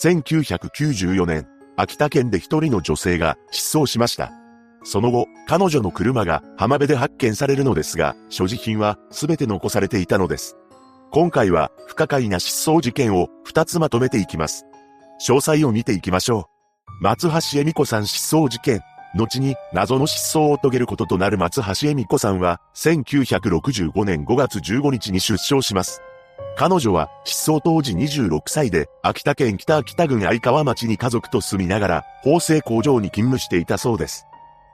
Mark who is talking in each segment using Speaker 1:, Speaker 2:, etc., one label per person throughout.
Speaker 1: 1994年、秋田県で一人の女性が失踪しました。その後、彼女の車が浜辺で発見されるのですが、所持品は全て残されていたのです。今回は不可解な失踪事件を2つまとめていきます。詳細を見ていきましょう。松橋恵美子さん失踪事件。後に謎の失踪を遂げることとなる松橋恵美子さんは1965年5月15日に出生します。彼女は失踪当時26歳で秋田県北秋田郡相川町に家族と住みながら縫製工場に勤務していたそうです。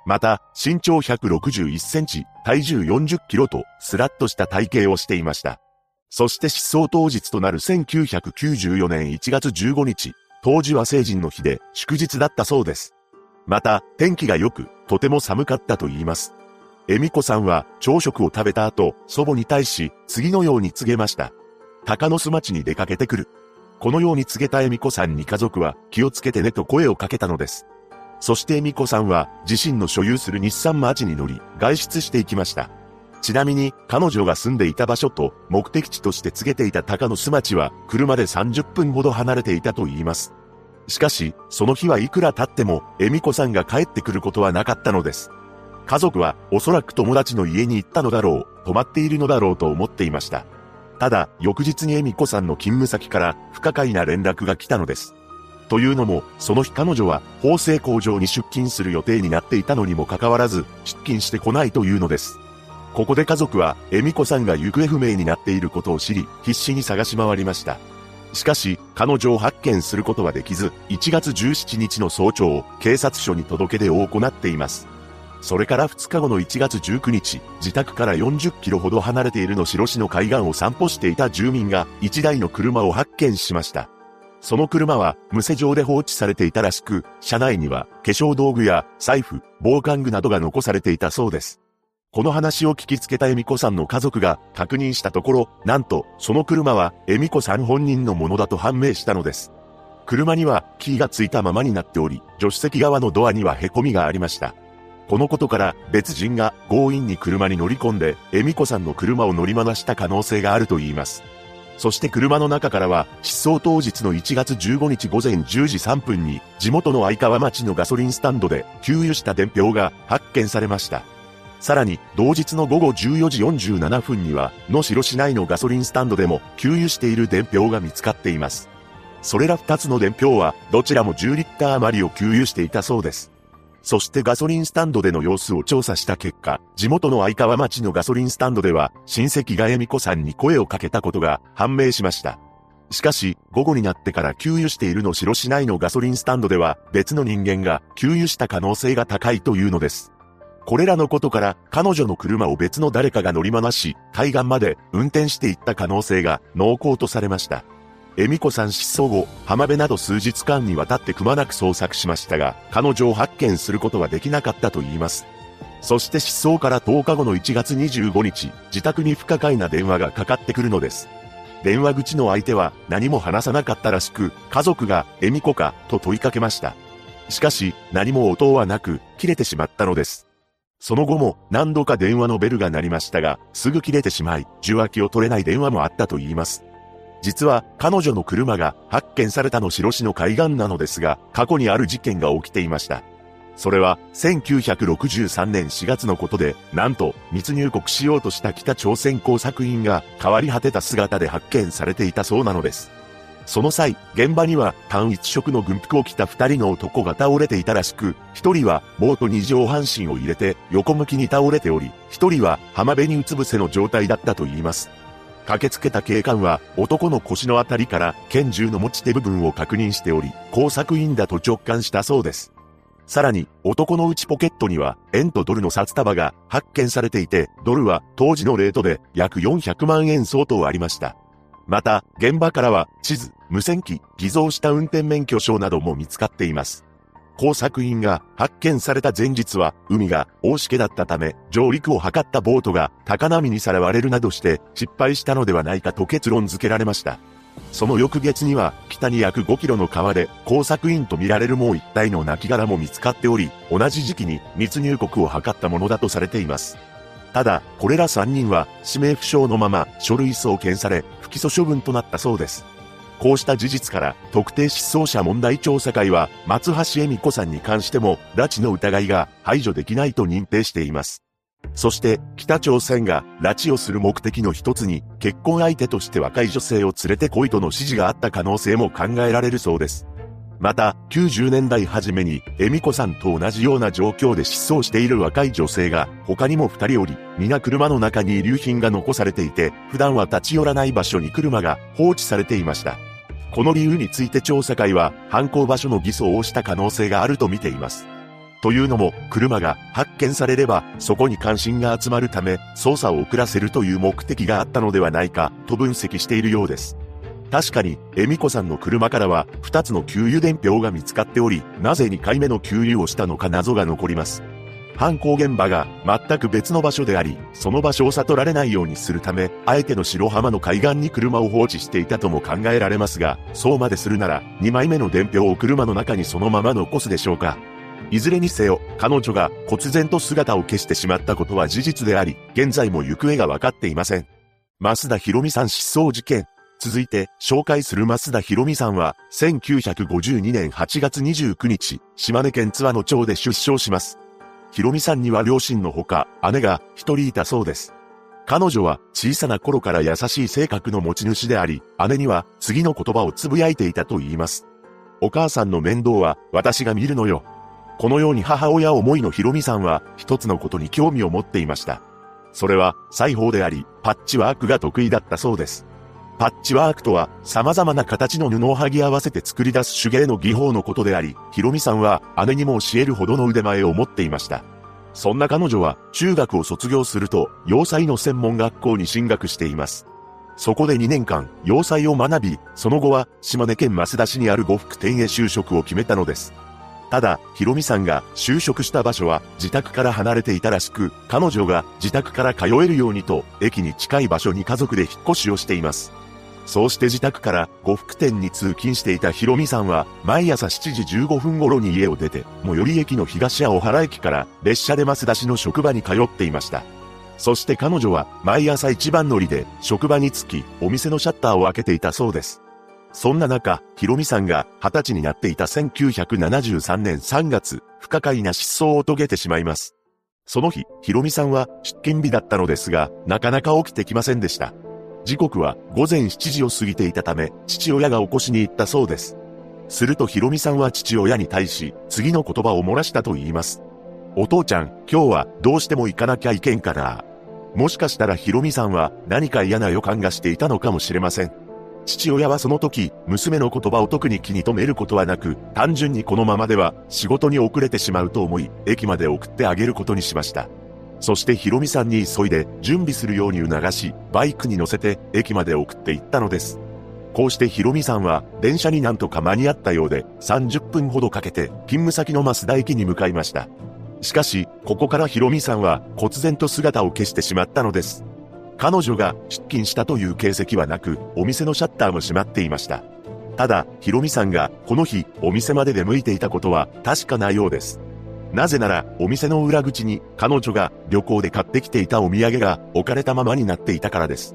Speaker 1: また、身長161センチ、体重40キロとスラッとした体型をしていました。そして失踪当日となる1994年1月15日、当時は成人の日で祝日だったそうです。また、天気が良く、とても寒かったと言います。恵美子さんは朝食を食べた後、祖母に対し、次のように告げました。鷹の巣町に出かけてくる。このように告げた恵美子さんに家族は気をつけてねと声をかけたのです。そして恵美子さんは自身の所有する日産マーチに乗り外出していきました。ちなみに、彼女が住んでいた場所と目的地として告げていた高野巣町は、車で30分ほど離れていたと言います。しかし、その日はいくら経っても、恵美子さんが帰ってくることはなかったのです。家族は、おそらく友達の家に行ったのだろう、泊まっているのだろうと思っていました。ただ、翌日に恵美子さんの勤務先から不可解な連絡が来たのです。というのも、その日彼女は縫製工場に出勤する予定になっていたのにもかかわらず、出勤してこないというのです。ここで家族は、恵美子さんが行方不明になっていることを知り、必死に探し回りました。しかし、彼女を発見することはできず、1月17日の早朝、警察署に届け出を行っています。それから2日後の1月19日、自宅から40キロほど離れているの白市の海岸を散歩していた住民が1台の車を発見しました。その車は無施錠で放置されていたらしく、車内には化粧道具や財布、防寒具などが残されていたそうです。この話を聞きつけた恵美子さんの家族が確認したところ、なんと、その車は恵美子さん本人のものだと判明したのです。車にはキーがついたままになっており、助手席側のドアには凹みがありました。このことから別人が強引に車に乗り込んで、恵美子さんの車を乗り回した可能性があると言います。そして車の中からは、失踪当日の1月15日午前10時3分に、地元の相川町のガソリンスタンドで、給油した伝票が発見されました。さらに、同日の午後14時47分には、野代市内のガソリンスタンドでも、給油している伝票が見つかっています。それら2つの伝票は、どちらも10リッター余りを給油していたそうです。そしてガソリンスタンドでの様子を調査した結果、地元の相川町のガソリンスタンドでは、親戚が恵美子さんに声をかけたことが判明しました。しかし、午後になってから給油しているの白市内のガソリンスタンドでは、別の人間が給油した可能性が高いというのです。これらのことから彼女の車を別の誰かが乗り回し、海岸まで運転していった可能性が濃厚とされました。恵美子さん失踪後、浜辺など数日間にわたってくまなく捜索しましたが、彼女を発見することはできなかったと言います。そして失踪から10日後の1月25日、自宅に不可解な電話がかかってくるのです。電話口の相手は何も話さなかったらしく、家族が恵美子かと問いかけました。しかし、何も応はなく、切れてしまったのです。その後も何度か電話のベルが鳴りましたが、すぐ切れてしまい、受話器を取れない電話もあったと言います。実は彼女の車が発見されたの白市の海岸なのですが、過去にある事件が起きていました。それは1963年4月のことで、なんと密入国しようとした北朝鮮工作員が変わり果てた姿で発見されていたそうなのです。その際、現場には単一色の軍服を着た二人の男が倒れていたらしく、一人はボートに上半身を入れて横向きに倒れており、一人は浜辺にうつ伏せの状態だったと言います。駆けつけた警官は男の腰のあたりから拳銃の持ち手部分を確認しており、工作員だと直感したそうです。さらに、男の内ポケットには、円とドルの札束が発見されていて、ドルは当時のレートで約400万円相当ありました。また、現場からは地図、無線機、偽造した運転免許証なども見つかっています。工作員が発見された前日は海が大しけだったため上陸を図ったボートが高波にさらわれるなどして失敗したのではないかと結論付けられました。その翌月には北に約5キロの川で工作員とみられるもう一体の亡骸も見つかっており同じ時期に密入国を図ったものだとされています。ただ、これら3人は指名不詳のまま書類送検され、不起訴処分となったそうです。こうした事実から、特定失踪者問題調査会は、松橋恵美子さんに関しても、拉致の疑いが排除できないと認定しています。そして、北朝鮮が拉致をする目的の一つに、結婚相手として若い女性を連れて来いとの指示があった可能性も考えられるそうです。また、90年代初めに、恵美子さんと同じような状況で失踪している若い女性が、他にも二人おり、皆車の中に遺留品が残されていて、普段は立ち寄らない場所に車が放置されていました。この理由について調査会は、犯行場所の偽装をした可能性があると見ています。というのも、車が発見されれば、そこに関心が集まるため、捜査を遅らせるという目的があったのではないか、と分析しているようです。確かに、恵美子さんの車からは、2つの給油伝票が見つかっており、なぜ2回目の給油をしたのか謎が残ります。犯行現場が全く別の場所であり、その場所を悟られないようにするため、あえての白浜の海岸に車を放置していたとも考えられますが、そうまでするなら、2枚目の伝票を車の中にそのまま残すでしょうか。いずれにせよ、彼女が忽然と姿を消してしまったことは事実であり、現在も行方がわかっていません。増田博美さん失踪事件。続いて、紹介する増田博美さんは、1952年8月29日、島根県津和野町で出生します。博美さんには両親のほか、姉が一人いたそうです。彼女は小さな頃から優しい性格の持ち主であり、姉には次の言葉をつぶやいていたと言います。お母さんの面倒は私が見るのよ。このように母親思いのひろみさんは一つのことに興味を持っていました。それは裁縫であり、パッチワークが得意だったそうです。パッチワークとは様々な形の布を剥ぎ合わせて作り出す手芸の技法のことであり、ひろみさんは姉にも教えるほどの腕前を持っていました。そんな彼女は中学を卒業すると洋裁の専門学校に進学しています。そこで2年間洋裁を学び、その後は島根県増田市にある呉服店へ就職を決めたのです。ただ、ひろみさんが就職した場所は自宅から離れていたらしく、彼女が自宅から通えるようにと、駅に近い場所に家族で引っ越しをしています。そうして自宅から呉服店に通勤していたひろみさんは、毎朝7時15分頃に家を出て、最寄り駅の東屋小原駅から列車で増田市の職場に通っていました。そして彼女は毎朝一番乗りで職場に着き、お店のシャッターを開けていたそうです。そんな中、ひろみさんが20歳になっていた1973年3月、不可解な失踪を遂げてしまいます。その日、ひろみさんは出勤日だったのですが、なかなか起きてきませんでした。時刻は午前7時を過ぎていたため、父親が起こしに行ったそうです。するとひろみさんは父親に対し、次の言葉を漏らしたと言います。お父ちゃん、今日はどうしても行かなきゃいけんから。もしかしたらひろみさんは何か嫌な予感がしていたのかもしれません。父親はその時、娘の言葉を特に気に留めることはなく、単純にこのままでは仕事に遅れてしまうと思い、駅まで送ってあげることにしました。そしてヒロミさんに急いで準備するように促し、バイクに乗せて駅まで送っていったのです。こうしてヒロミさんは電車になんとか間に合ったようで30分ほどかけて勤務先の増田駅に向かいました。しかし、ここからヒロミさんは忽然と姿を消してしまったのです。彼女が出勤したという形跡はなく、お店のシャッターも閉まっていました。ただ、ヒロミさんがこの日お店まで出向いていたことは確かなようです。なぜなら、お店の裏口に彼女が旅行で買ってきていたお土産が置かれたままになっていたからです。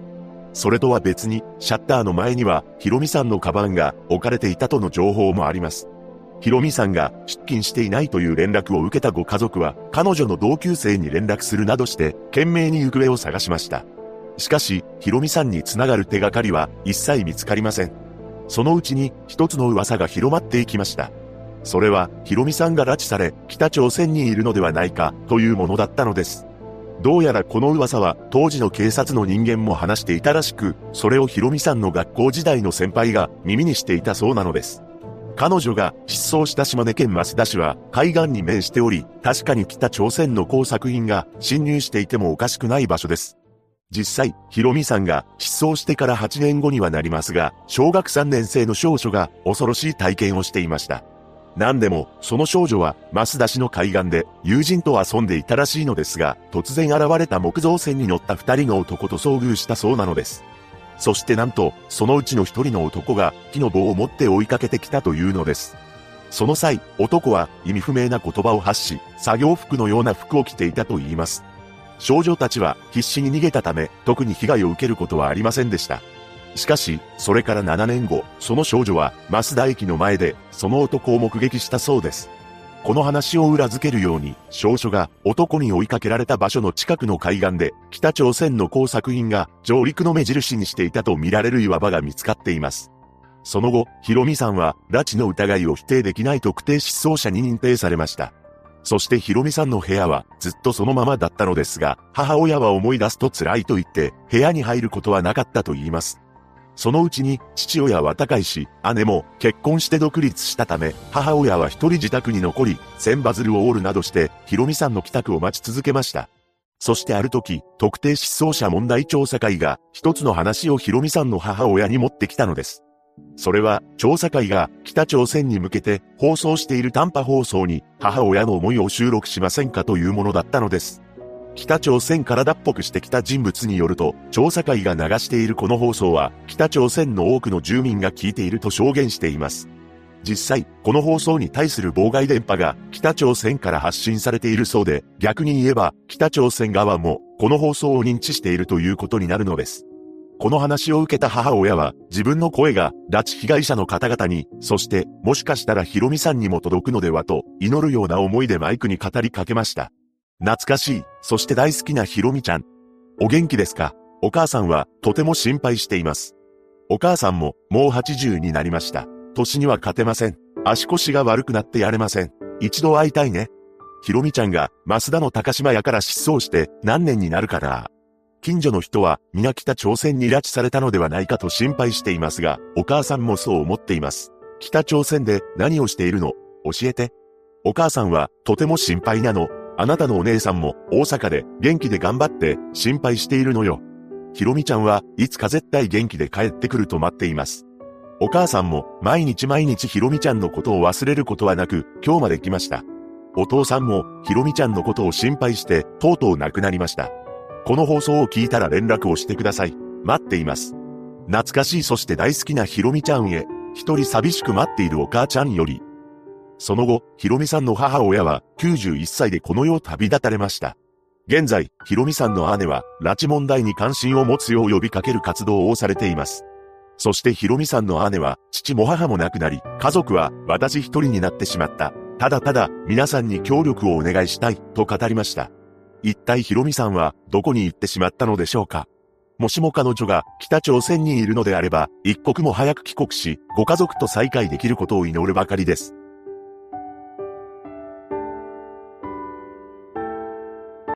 Speaker 1: それとは別に、シャッターの前には、ヒロミさんのカバンが置かれていたとの情報もあります。ヒロミさんが出勤していないという連絡を受けたご家族は、彼女の同級生に連絡するなどして、懸命に行方を探しました。しかし、ヒロミさんにつながる手がかりは一切見つかりません。そのうちに一つの噂が広まっていきました。それは、ヒロミさんが拉致され、北朝鮮にいるのではないか、というものだったのです。どうやらこの噂は、当時の警察の人間も話していたらしく、それをヒロミさんの学校時代の先輩が耳にしていたそうなのです。彼女が失踪した島根県増田市は海岸に面しており、確かに北朝鮮の工作品が侵入していてもおかしくない場所です。実際、ヒロミさんが失踪してから8年後にはなりますが、小学3年生の少女が恐ろしい体験をしていました。何でも、その少女は、増田市の海岸で、友人と遊んでいたらしいのですが、突然現れた木造船に乗った二人の男と遭遇したそうなのです。そしてなんと、そのうちの一人の男が、木の棒を持って追いかけてきたというのです。その際、男は意味不明な言葉を発し、作業服のような服を着ていたと言います。少女たちは必死に逃げたため、特に被害を受けることはありませんでした。しかし、それから7年後、その少女は、増田駅の前で、その男を目撃したそうです。この話を裏付けるように、少女が男に追いかけられた場所の近くの海岸で、北朝鮮の工作員が上陸の目印にしていたと見られる岩場が見つかっています。その後、ヒロミさんは、拉致の疑いを否定できない特定失踪者に認定されました。そしてヒロミさんの部屋はずっとそのままだったのですが、母親は思い出すと辛いと言って、部屋に入ることはなかったと言います。そのうちに父親は高いし、姉も結婚して独立したため、母親は一人自宅に残り、千羽鶴を折るなどして、ヒロミさんの帰宅を待ち続けました。そしてある時、特定失踪者問題調査会が、一つの話をヒロミさんの母親に持ってきたのです。それは、調査会が北朝鮮に向けて放送している短波放送に母親の思いを収録しませんかというものだったのです。北朝鮮から脱北してきた人物によると、調査会が流しているこの放送は、北朝鮮の多くの住民が聞いていると証言しています。実際、この放送に対する妨害電波が北朝鮮から発信されているそうで、逆に言えば北朝鮮側もこの放送を認知しているということになるのです。この話を受けた母親は自分の声が拉致被害者の方々に、そしてもしかしたらヒロミさんにも届くのではと祈るような思いでマイクに語りかけました。懐かしい、そして大好きなひろみちゃん。お元気ですか？お母さんはとても心配しています。お母さんももう80になりました。年には勝てません。足腰が悪くなってやれません。一度会いたいね。ひろみちゃんが増田の高島屋から失踪して何年になるかな。近所の人は皆北朝鮮に拉致されたのではないかと心配していますが、お母さんもそう思っています。北朝鮮で何をしているの？教えて。お母さんはとても心配なの。あなたのお姉さんも大阪で元気で頑張って心配しているのよ。ひろみちゃんはいつか絶対元気で帰ってくると待っています。お母さんも毎日毎日ひろみちゃんのことを忘れることはなく今日まで来ました。お父さんもひろみちゃんのことを心配してとうとう亡くなりました。この放送を聞いたら連絡をしてください。待っています。懐かしいそして大好きなひろみちゃんへ、一人寂しく待っているお母ちゃんより、その後、ひろみさんの母親は91歳でこの世を旅立たれました。現在、ひろみさんの姉は、拉致問題に関心を持つよう呼びかける活動をされています。そしてひろみさんの姉は、父も母も亡くなり、家族は私一人になってしまった。ただただ、皆さんに協力をお願いしたい、と語りました。一体ひろみさんは、どこに行ってしまったのでしょうかもしも彼女が北朝鮮にいるのであれば、一刻も早く帰国し、ご家族と再会できることを祈るばかりです。